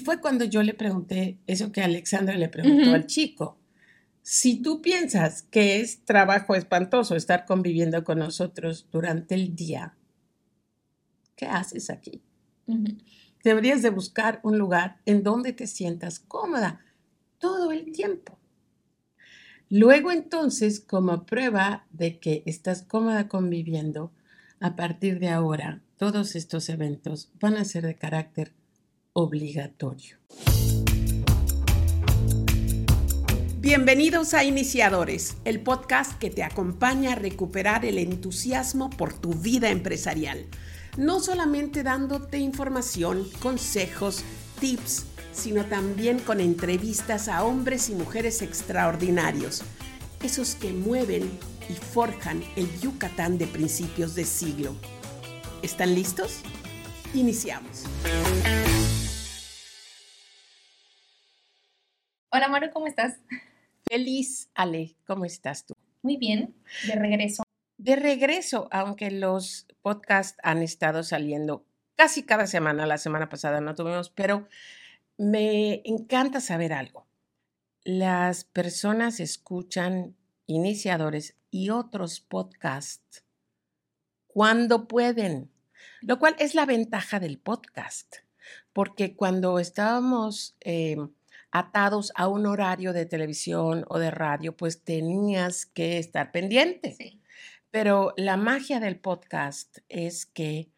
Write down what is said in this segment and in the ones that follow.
Y fue cuando yo le pregunté eso que Alexandra le preguntó al chico. Si tú piensas que es trabajo espantoso estar conviviendo con nosotros durante el día, ¿qué haces aquí? Deberías de buscar un lugar en donde te sientas cómoda todo el tiempo. Luego entonces, como prueba de que estás cómoda conviviendo, a partir de ahora, todos estos eventos van a ser de carácter obligatorio. Bienvenidos a Iniciadores, el podcast que te acompaña a recuperar el entusiasmo por tu vida empresarial. No solamente dándote información, consejos, tips, sino también con entrevistas a hombres y mujeres extraordinarios, esos que mueven y forjan el Yucatán de principios de siglo. ¿Están listos? Iniciamos. Hola Maru, ¿cómo estás? Feliz, Ale, ¿cómo estás tú? Muy bien, de regreso. De regreso, aunque los podcasts han estado saliendo casi cada semana, la semana pasada no tuvimos, pero me encanta saber algo. Las personas escuchan iniciadores y otros podcasts cuando pueden, lo cual es la ventaja del podcast, porque cuando estábamos em, atados a un horario de televisión o de radio, pues tenías que estar pendiente. Pero la magia del podcast es que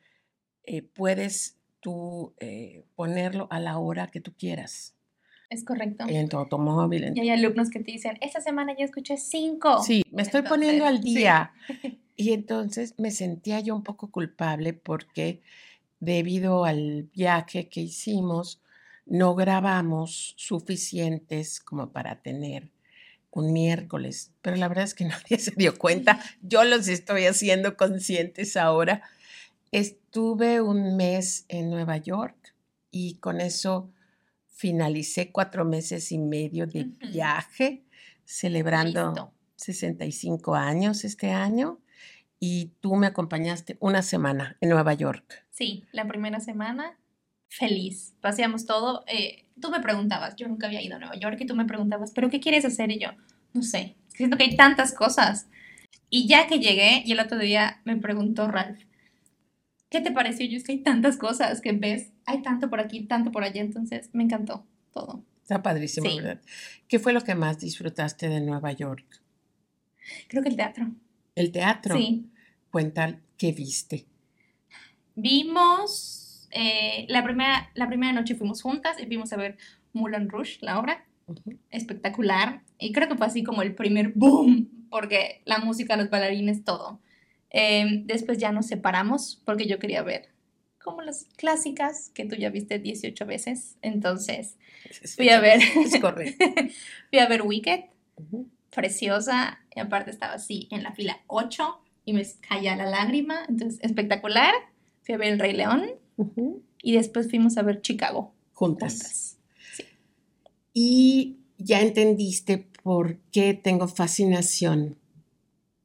eh, puedes tú eh, ponerlo a la hora que tú quieras. Es correcto. En tu automóvil. Y hay alumnos que te dicen, esta semana ya escuché cinco. Sí, me estoy poniendo al día. Y entonces me sentía yo un poco culpable porque debido al viaje que hicimos, no grabamos suficientes como para tener un miércoles. Pero la verdad es que nadie se dio cuenta. Yo los estoy haciendo conscientes ahora Estuve un mes en Nueva York y con eso finalicé cuatro meses y medio de viaje, celebrando 65 años este año. Y tú me acompañaste una semana en Nueva York. Sí, la primera semana feliz. Paseamos todo. Eh, tú me preguntabas, yo nunca había ido a Nueva York y tú me preguntabas, ¿pero qué quieres hacer? Y yo, no sé, siento que hay tantas cosas. Y ya que llegué, y el otro día me preguntó Ralph, ¿qué te pareció? Yo es que hay tantas cosas que ves, hay tanto por aquí, tanto por allá, entonces me encantó todo. Está padrísimo, ¿verdad? ¿Qué fue lo que más disfrutaste de Nueva York? Creo que el teatro. ¿El teatro? Sí. Cuenta, ¿qué viste? Vimos, eh, la, primera, la primera noche fuimos juntas y vimos a ver Moulin Rouge, la obra. Espectacular. Y creo que fue así como el primer boom, porque la música, los bailarines, todo. Em, después ya nos separamos porque yo quería ver como las clásicas que tú ya viste 18 veces. Entonces, fui a ver. Es correcto. fui a ver Wicked, preciosa. Y aparte estaba así en la fila 8 y me caía la lágrima. Entonces, espectacular. Fui a ver El Rey León y después fuimos a ver Chicago. Juntas. Sí. Y ya entendiste por qué tengo fascinación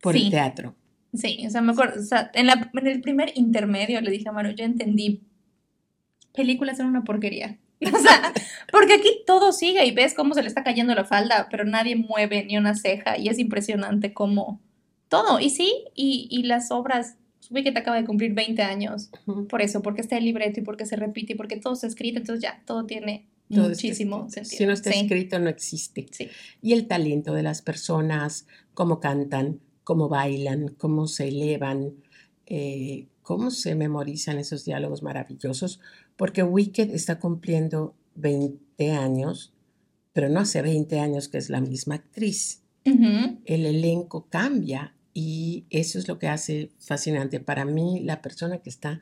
por el teatro. Sí, o sea, me acuerdo, o sea, en, la, en el primer intermedio le dije a Maru, yo entendí, películas son una porquería. O sea, porque aquí todo sigue y ves cómo se le está cayendo la falda, pero nadie mueve ni una ceja y es impresionante cómo todo. Y sí, y, y las obras, que te acaba de cumplir 20 años por eso, porque está el libreto y porque se repite y porque todo está escrito, entonces ya, todo tiene muchísimo sentido. Si no está escrito, no existe. Sí. Y el talento de las personas, cómo cantan, cómo bailan, cómo se elevan, eh, cómo se memorizan esos diálogos maravillosos, porque Wicked está cumpliendo 20 años, pero no hace 20 años que es la misma actriz. El elenco cambia y eso es lo que hace fascinante. Para mí, la persona que está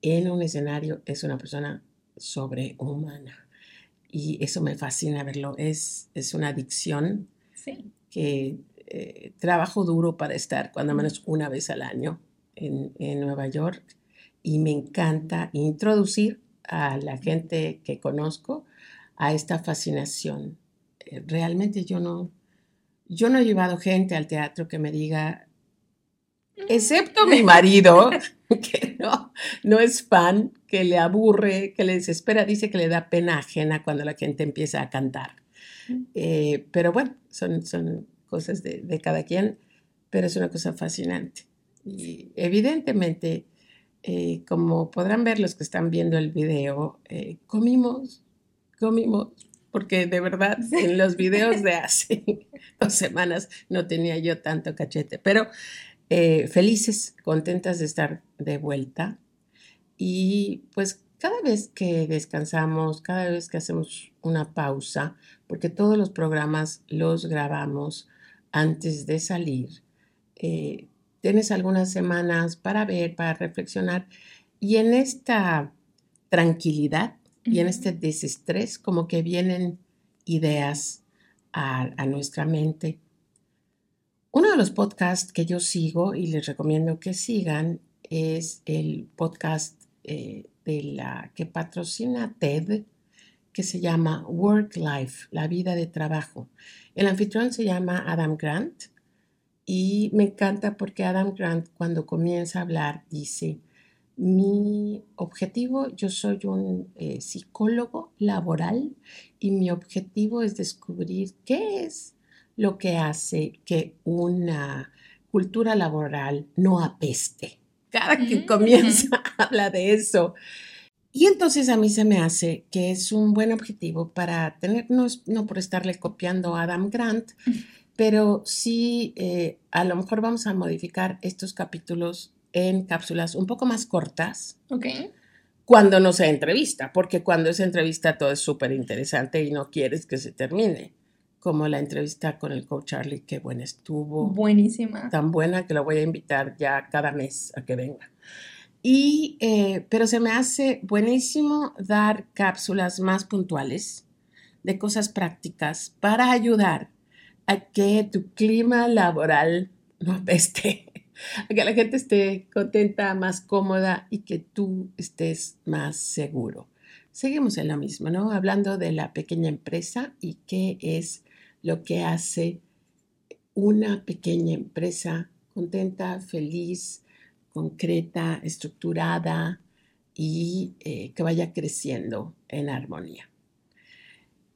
en un escenario es una persona sobrehumana y eso me fascina verlo. Es, es una adicción que eh, trabajo duro para estar cuando menos una vez al año en, Nueva York y me encanta introducir a la gente que conozco a esta fascinación. Eh, realmente yo no, yo no he llevado gente al teatro que me diga, excepto mi marido, que no, no es fan, que le aburre, que le desespera, dice que le da pena ajena cuando la gente empieza a cantar. Eh, pero bueno, son, son cosas de, de, cada quien, pero es una cosa fascinante. Y evidentemente, eh, como podrán ver los que están viendo el video, eh, comimos, comimos, porque de verdad en los videos de hace dos semanas no tenía yo tanto cachete, pero eh, felices, contentas de estar de vuelta. Y pues cada vez que descansamos, cada vez que hacemos una pausa, porque todos los programas los grabamos antes de salir, eh, tienes algunas semanas para ver, para reflexionar. Y en esta tranquilidad y en este desestrés, como que vienen ideas a, a nuestra mente uno de los podcasts que yo sigo y les recomiendo que sigan es el podcast eh, de la que patrocina TED, que se llama Work Life, la vida de trabajo. El anfitrión se llama Adam Grant y me encanta porque Adam Grant cuando comienza a hablar dice, mi objetivo, yo soy un eh, psicólogo laboral y mi objetivo es descubrir qué es lo que hace que una cultura laboral no apeste. Cada que comienza habla de eso. Y entonces a mí se me hace que es un buen objetivo para tener, no, no por estarle copiando a Adam Grant, pero sí eh, a lo mejor vamos a modificar estos capítulos en cápsulas un poco más cortas. Ok. Cuando no sea entrevista, porque cuando es entrevista todo es súper interesante y no quieres que se termine como la entrevista con el coach Charlie, qué buena estuvo. Buenísima. Tan buena que lo voy a invitar ya cada mes a que venga. Y, eh, pero se me hace buenísimo dar cápsulas más puntuales de cosas prácticas para ayudar a que tu clima laboral no apeste, a que la gente esté contenta, más cómoda y que tú estés más seguro. Seguimos en lo mismo, ¿no? Hablando de la pequeña empresa y qué es lo que hace una pequeña empresa contenta, feliz, concreta, estructurada y eh, que vaya creciendo en armonía.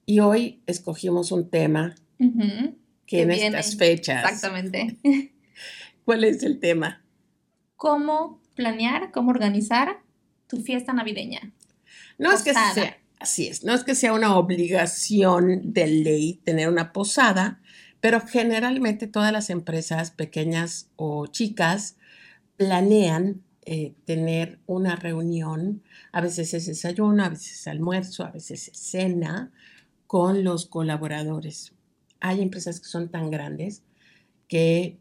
Y hoy escogimos un tema que en estas fechas. Exactamente. ¿Cuál es el tema? ¿Cómo planear, cómo organizar tu fiesta navideña? No es que sea Así es, no es que sea una obligación de ley tener una posada, pero generalmente todas las empresas pequeñas o chicas planean eh, tener una reunión, a veces es desayuno, a veces es almuerzo, a veces es cena con los colaboradores. Hay empresas que son tan grandes que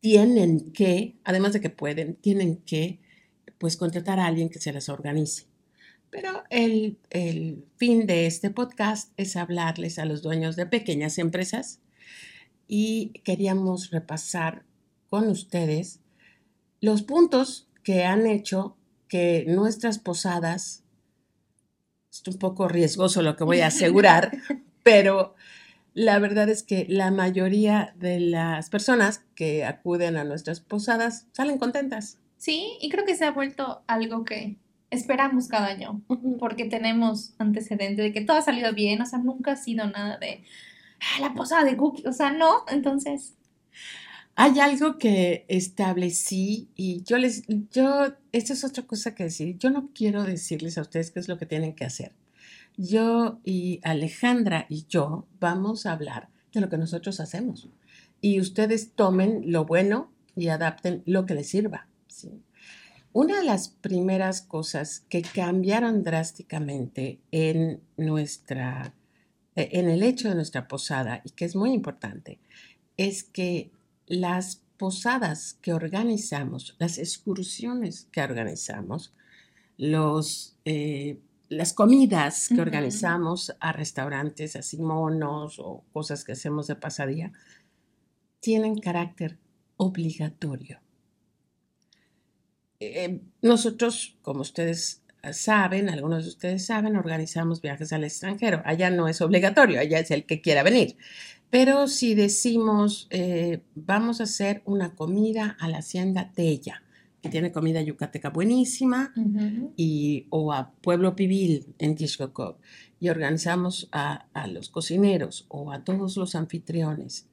tienen que, además de que pueden, tienen que pues contratar a alguien que se las organice. Pero el, fin de este podcast es hablarles a los dueños de pequeñas empresas y queríamos repasar con ustedes los puntos que han hecho que nuestras posadas, es un poco riesgoso lo que voy a asegurar, pero la verdad es que la mayoría de las personas que acuden a nuestras posadas salen contentas. Sí, y creo que se ha vuelto algo que esperamos cada año, porque tenemos antecedentes de que todo ha salido bien, o sea, nunca ha sido nada de ah, la posada de cookie, o sea, no, entonces... Hay algo que establecí y yo les, yo, esta es otra cosa que decir, yo no quiero decirles a ustedes qué es lo que tienen que hacer. Yo y Alejandra y yo vamos a hablar de lo que nosotros hacemos y ustedes tomen lo bueno y adapten lo que les sirva. Una de las primeras cosas que cambiaron drásticamente en nuestra e, en el hecho de nuestra posada y que es muy importante es que las posadas que organizamos, las excursiones que organizamos, los, eh, las comidas que organizamos a restaurantes así monos o cosas que hacemos de pasadía, tienen carácter obligatorio. Eh, nosotros, como ustedes saben, algunos de ustedes saben, organizamos viajes al extranjero. Allá no es obligatorio, allá es el que quiera venir. Pero si decimos, eh, vamos a hacer una comida a la hacienda Tella, que tiene comida yucateca buenísima, Ujú. y, o a Pueblo Pibil en Tishkokov, y organizamos a, a los cocineros o a todos los anfitriones.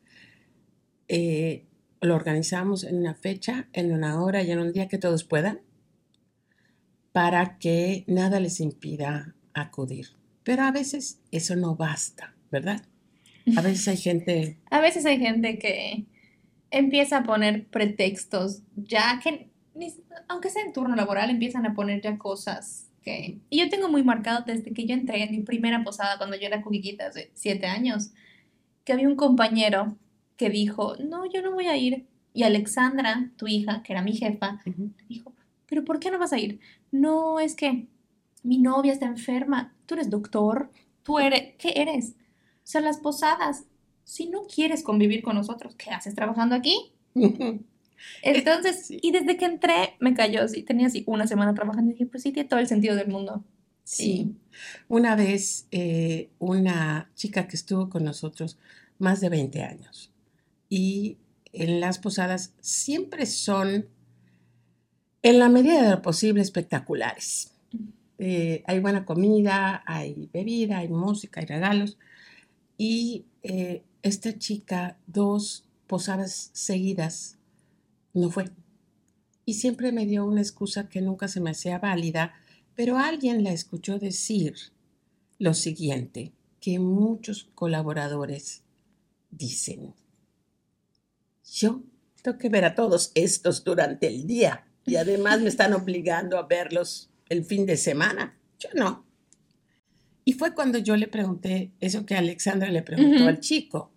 Eh, lo organizamos en una fecha, en una hora y en un día que todos puedan, para que nada les impida acudir. Pero a veces eso no basta, ¿verdad? A veces hay gente A veces hay gente que empieza a poner pretextos, ya que, aunque sea en turno laboral, empiezan a poner ya cosas que... Y yo tengo muy marcado desde que yo entré en mi primera posada, cuando yo era cuquiquita, hace siete años, que había un compañero que dijo, no, yo no voy a ir. Y Alexandra, tu hija, que era mi jefa, Ujú. dijo, pero ¿por qué no vas a ir? No, es que mi novia está enferma, tú eres doctor, tú eres, ¿qué eres? O sea, las posadas, si no quieres convivir con nosotros, ¿qué haces trabajando aquí? Entonces, Sí. y desde que entré, me cayó así, tenía así una semana trabajando y dije, pues sí, tiene todo el sentido del mundo. Sí. Una vez eh, una chica que estuvo con nosotros más de 20 años y en las posadas siempre son, en la medida de lo posible, espectaculares. Eh, hay buena comida, hay bebida, hay música, hay regalos. Y eh, esta chica, dos posadas seguidas, no fue. Y siempre me dio una excusa que nunca se me hacía válida, pero alguien la escuchó decir lo siguiente, que muchos colaboradores dicen, yo tengo que ver a todos estos durante el día y además me están obligando a verlos el fin de semana. Yo no. Y fue cuando yo le pregunté eso que Alexandra le preguntó al chico.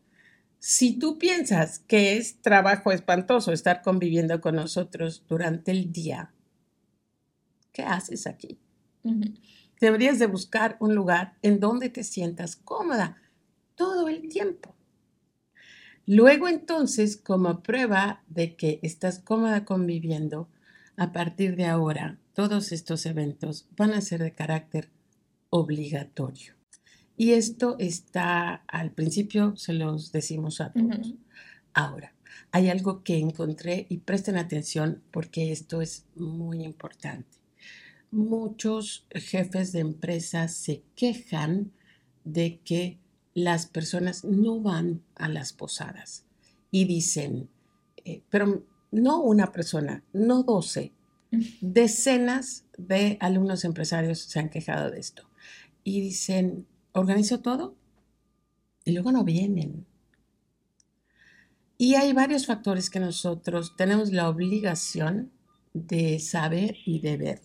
Si tú piensas que es trabajo espantoso estar conviviendo con nosotros durante el día, ¿qué haces aquí? Deberías de buscar un lugar en donde te sientas cómoda todo el tiempo. Luego entonces, como prueba de que estás cómoda conviviendo, a partir de ahora, todos estos eventos van a ser de carácter obligatorio. Y esto está, al principio se los decimos a todos. Ahora, hay algo que encontré y presten atención porque esto es muy importante. Muchos jefes de empresas se quejan de que las personas no van a las posadas y dicen, eh, pero no una persona, no 12, decenas de alumnos empresarios se han quejado de esto y dicen, organizo todo y luego no vienen. Y hay varios factores que nosotros tenemos la obligación de saber y de ver.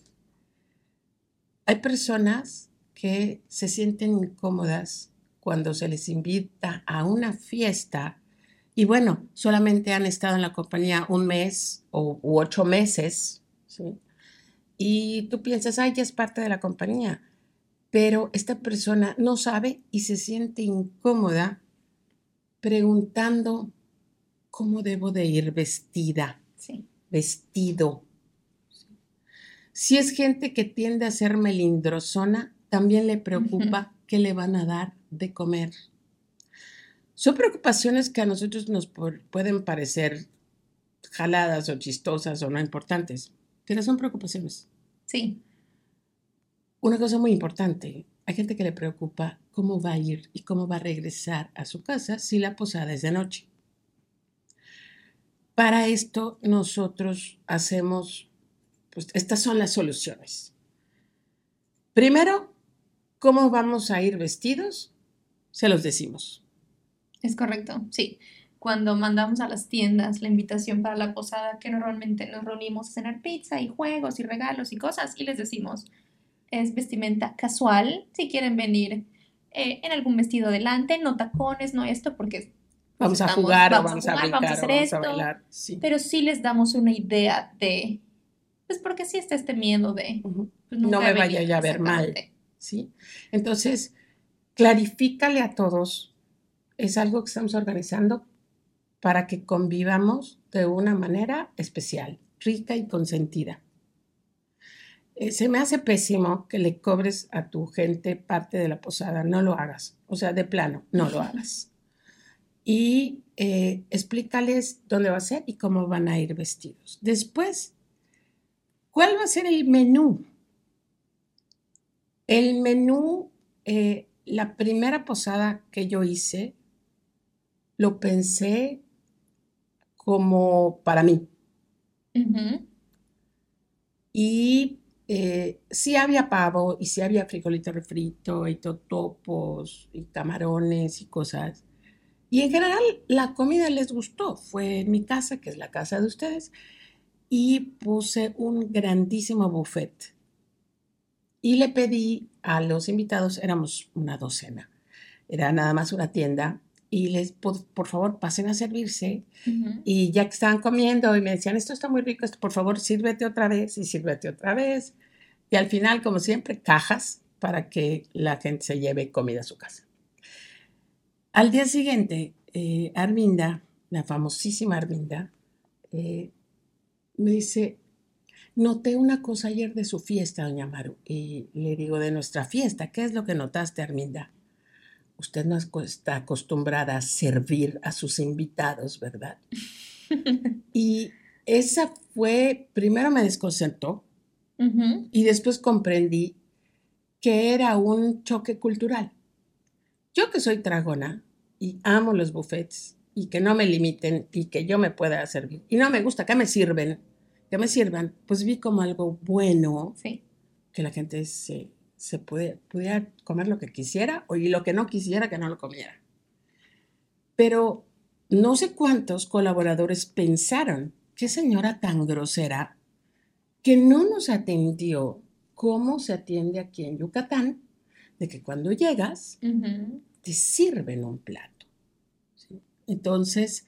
Hay personas que se sienten incómodas cuando se les invita a una fiesta y bueno, solamente han estado en la compañía un mes o u ocho meses. Y tú piensas, ay, ya es parte de la compañía, pero esta persona no sabe y se siente incómoda preguntando cómo debo de ir vestida, Sí. vestido. Si es gente que tiende a ser melindrosona, también le preocupa qué le van a dar de comer. Son preocupaciones que a nosotros nos pueden parecer jaladas o chistosas o no importantes, pero son preocupaciones. Sí. Una cosa muy importante, hay gente que le preocupa cómo va a ir y cómo va a regresar a su casa si la posada es de noche. Para esto nosotros hacemos, pues estas son las soluciones. Primero, ¿cómo vamos a ir vestidos? Se los decimos. Es correcto, sí. Cuando mandamos a las tiendas la invitación para la posada, que normalmente nos reunimos a cenar pizza y juegos y regalos y cosas, y les decimos, es vestimenta casual, si quieren venir eh, en algún vestido delante, no tacones, no esto, porque Vamos a jugar o vamos vamos a jugar, brincar vamos a hacer vamos a esto, bailar. Sí. pero sí les damos una idea de, pues porque sí está este miedo de, pues, No me vaya a ver mal. ¿sí? Entonces, clarifícale a todos, es algo que estamos organizando para que convivamos de una manera especial, rica y consentida. Eh, se me hace pésimo que le cobres a tu gente parte de la posada, no lo hagas, o sea, de plano, no lo hagas. Y eh, explícales dónde va a ser y cómo van a ir vestidos. Después, ¿Cuál va a ser el menú? El menú, eh, la primera posada que yo hice, lo pensé como para mí. Y eh, sí había pavo y sí había frijolito refrito y totopos y camarones y cosas. Y en general la comida les gustó. Fue en mi casa, que es la casa de ustedes, y puse un grandísimo buffet. Y le pedí a los invitados, éramos una docena, era nada más una tienda, y les, por, por favor, pasen a servirse. Y ya que estaban comiendo y me decían, esto está muy rico, esto, por favor, sírvete otra vez y sírvete otra vez. Y al final, como siempre, cajas para que la gente se lleve comida a su casa. Al día siguiente, eh, Arminda, la famosísima Arminda, eh, me dice, noté una cosa ayer de su fiesta, doña Maru. Y le digo, de nuestra fiesta, ¿qué es lo que notaste, Arminda? Usted no es- está acostumbrada a servir a sus invitados, ¿verdad? Y esa fue, primero me desconcertó y después comprendí que era un choque cultural. Yo que soy tragona y amo los buffets y que no me limiten y que yo me pueda servir y no me gusta que me sirven, que me sirvan, pues vi como algo bueno Sí. que la gente se, se puede, pudiera comer lo que quisiera o y lo que no quisiera que no lo comiera. Pero no sé cuántos colaboradores pensaron, qué señora tan grosera, que no nos atendió como se atiende aquí en Yucatán, de que cuando llegas te sirven un plato. ¿sí? Entonces,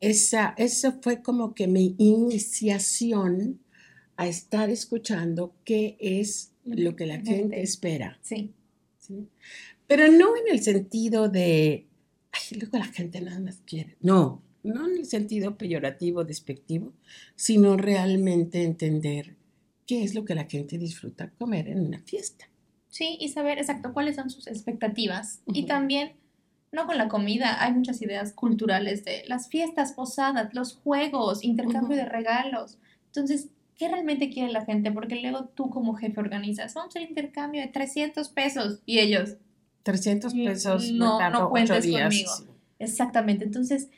esa, esa fue como que mi iniciación a estar escuchando qué es lo que la gente espera. Sí. ¿sí? Pero no en el sentido de, ay, luego la gente nada más quiere. No, no en el sentido peyorativo, despectivo, sino realmente entender qué es lo que la gente disfruta comer en una fiesta. Sí, y saber exacto cuáles son sus expectativas. Y también, no con la comida, hay muchas ideas culturales de las fiestas, posadas, los juegos, intercambio de regalos. Entonces, ¿qué realmente quiere la gente? Porque luego tú como jefe organizas, vamos al intercambio de 300 pesos y ellos, 300 Mm, pesos, no, no cuentes días. conmigo. sí. exactamente. Entonces,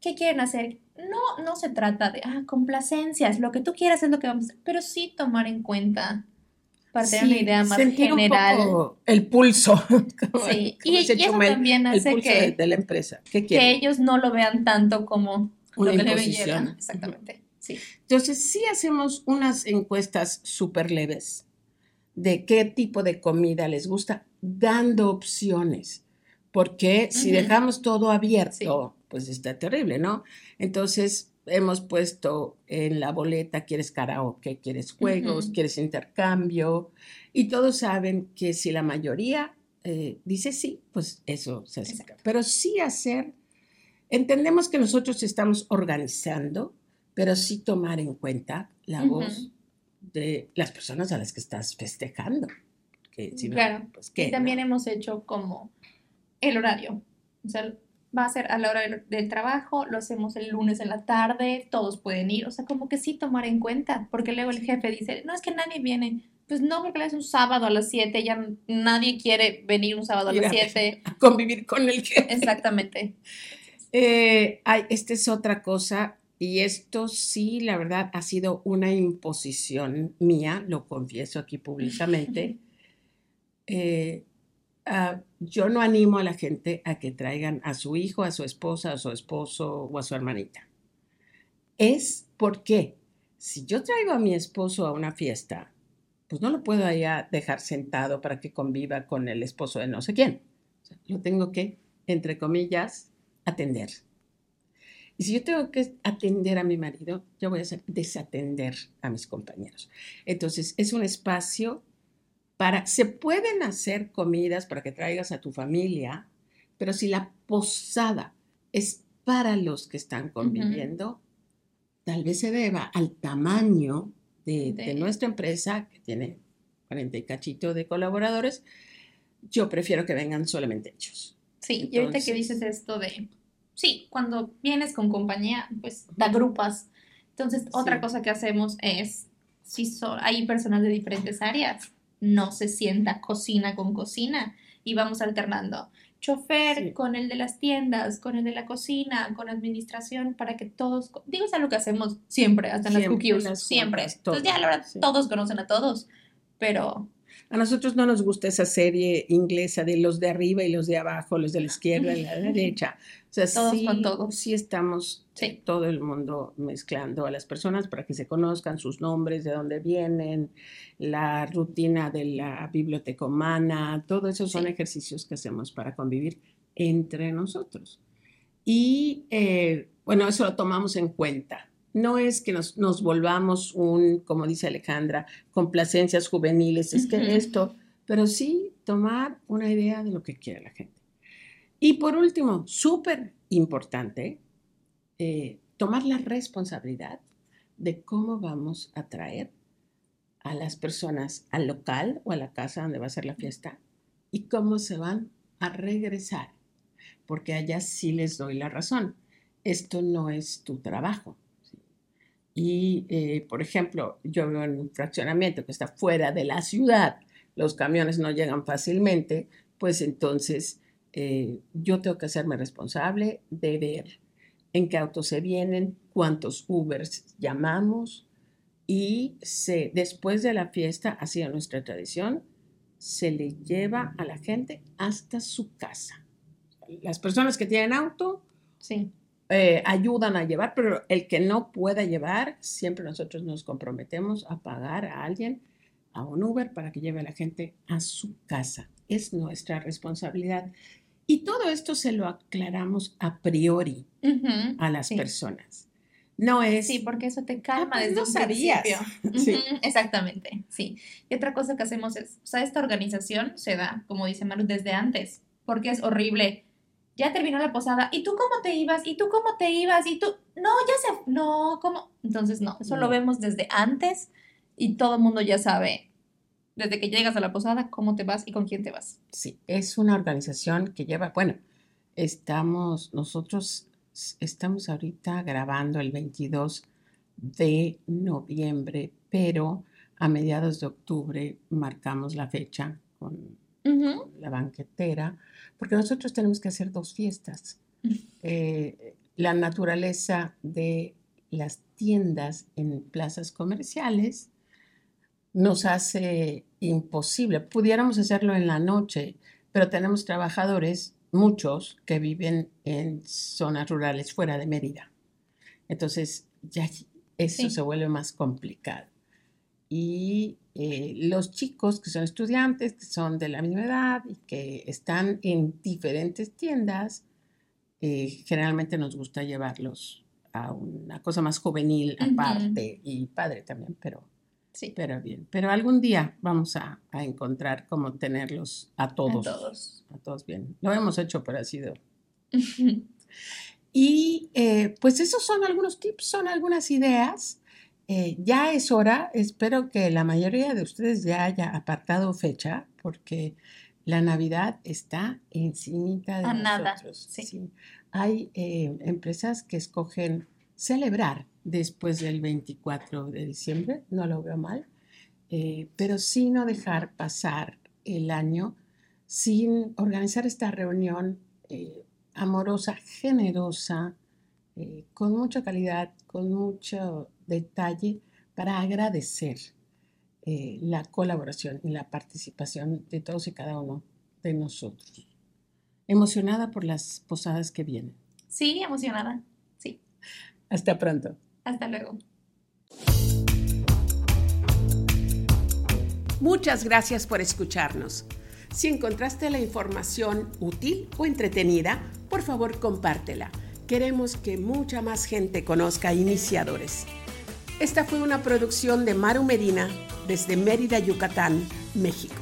¿qué quieren hacer? No, no se trata de, ah, complacencias, lo que tú quieras es lo que vamos a hacer, pero sí tomar en cuenta para tener una Sí, idea más sentir un general. poco el pulso. como- Sí, como y, y eso también el hace pulso que, de, de la empresa. ¿Qué que ellos no lo vean tanto como Una lo que llevar. Exactamente. Sí. Entonces, sí hacemos unas encuestas súper leves de qué tipo de comida les gusta, dando opciones. Porque si Ujú. dejamos todo abierto, pues está terrible, ¿no? Entonces, hemos puesto en la boleta, ¿quieres karaoke? ¿Quieres juegos? ¿Quieres intercambio? Y todos saben que si la mayoría eh, dice sí, pues eso se. Exacto. Pero sí hacer, entendemos que nosotros estamos organizando, pero sí tomar en cuenta la voz de las personas a las que estás festejando. Que si no, Claro. pues qué. Y también ¿no? hemos hecho como el horario. O sea, va a ser a la hora del, del trabajo, lo hacemos el lunes en la tarde, todos pueden ir. O sea, como que sí tomar en cuenta, porque luego el jefe dice, no es que nadie viene. Pues no, porque es un sábado a las 7, ya nadie quiere venir un sábado a las Mira. 7. A convivir con el que. Exactamente. Eh, esta es otra cosa, y esto sí, la verdad, ha sido una imposición mía, lo confieso aquí públicamente. Eh, ah, yo no animo a la gente a que traigan a su hijo, a su esposa, a su esposo o a su hermanita. Es porque si yo traigo a mi esposo a una fiesta, pues no lo puedo allá dejar sentado para que conviva con el esposo de no sé quién. O sea, lo tengo que, entre comillas, atender. Y si yo tengo que atender a mi marido, yo voy a hacer desatender a mis compañeros. Entonces, es un espacio para, se pueden hacer comidas para que traigas a tu familia, pero si la posada es para los que están conviviendo, tal vez se deba al tamaño de, de De- nuestra empresa, que tiene 40 y cachito de colaboradores, yo prefiero que vengan solamente ellos. Sí, y ahorita que dices esto de, sí, cuando vienes con compañía, pues te agrupas. Entonces, otra Sí. cosa que hacemos es si so- hay personas de diferentes áreas, no se sienta cocina con cocina y vamos alternando. Chofer Sí. con el de las tiendas, con el de la cocina, con administración, para que todos, digo, es algo que hacemos siempre, hasta en las Siempre, cookies, las siempre. juntas, Entonces ya, la verdad, sí. todos conocen a todos, pero A nosotros no nos gusta esa serie inglesa de los de arriba y los de abajo, los de la izquierda y la derecha. O sea, Todos sí, con todos. sí estamos Sí. todo el mundo mezclando a las personas para que se conozcan sus nombres, de dónde vienen, la rutina de la biblioteca humana, todo eso son Sí. ejercicios que hacemos para convivir entre nosotros. Y eh, bueno, eso lo tomamos en cuenta. No es que nos, nos volvamos un, como dice Alejandra, complacencias juveniles, es que esto, pero sí tomar una idea de lo que quiere la gente. Y por último, súper importante, eh, tomar la responsabilidad de cómo vamos a traer a las personas al local o a la casa donde va a ser la fiesta y cómo se van a regresar. Porque allá sí les doy la razón. Esto no es tu trabajo. Y, eh, por ejemplo, yo vivo en un fraccionamiento que está fuera de la ciudad, los camiones no llegan fácilmente, pues entonces eh, yo tengo que hacerme responsable de ver en qué autos se vienen, cuántos Ubers llamamos y se, después de la fiesta, ha sido nuestra tradición, se le lleva a la gente hasta su casa. Las personas que tienen auto sí. Eh, ayudan a llevar, pero el que no pueda llevar, siempre nosotros nos comprometemos a pagar a alguien, a un Uber, para que lleve a la gente a su casa. Es nuestra responsabilidad. Y todo esto se lo aclaramos a priori a las sí. personas. No es... Sí, porque eso te calma Ah, pues desde no un sabías. principio. Sí. Ujú, exactamente, sí. Y otra cosa que hacemos es, o sea, esta organización se da, como dice Maru, desde antes, porque es horrible. Ya terminó la posada, ¿y tú cómo te ibas? ¿Y tú cómo te ibas? ¿Y tú? No, ya se, no, ¿cómo? Entonces, no, eso lo vemos desde antes y todo el mundo ya sabe, desde que llegas a la posada, cómo te vas y con quién te vas. Sí, es una organización que lleva, bueno, estamos, nosotros estamos ahorita grabando el 22 de noviembre, pero a mediados de octubre marcamos la fecha con La banquetera, porque nosotros tenemos que hacer dos fiestas. Eh, la naturaleza de las tiendas en plazas comerciales nos hace imposible. Pudiéramos hacerlo en la noche, pero tenemos trabajadores, muchos, que viven en zonas rurales fuera de Mérida. Entonces, ya eso Sí. se vuelve más complicado. Y eh, los chicos que son estudiantes, que son de la misma edad y que están en diferentes tiendas, eh, generalmente nos gusta llevarlos a una cosa más juvenil aparte y padre también, pero, Sí, pero bien. Pero algún día vamos a, a encontrar cómo tenerlos a todos, a todos. a todos bien. Lo hemos hecho, pero ha sido y eh, pues esos son algunos tips, son algunas ideas. Eh, ya es hora, espero que la mayoría de ustedes ya haya apartado fecha, porque la Navidad está encimita de A nada, nosotros. sí. Hay eh, empresas que escogen celebrar después del 24 de diciembre, no lo veo mal, eh, pero sí no dejar pasar el año sin organizar esta reunión eh, amorosa, generosa, eh, con mucha calidad, con mucho detalle, para agradecer eh, la colaboración y la participación de todos y cada uno de nosotros. Emocionada por las posadas que vienen. Sí, emocionada. Sí, Hasta pronto. hasta luego. Muchas gracias por escucharnos. Si encontraste la información útil o entretenida, por favor compártela. Queremos que mucha más gente conozca iniciadores. Esta fue una producción de Maru Medina desde Mérida, Yucatán, México.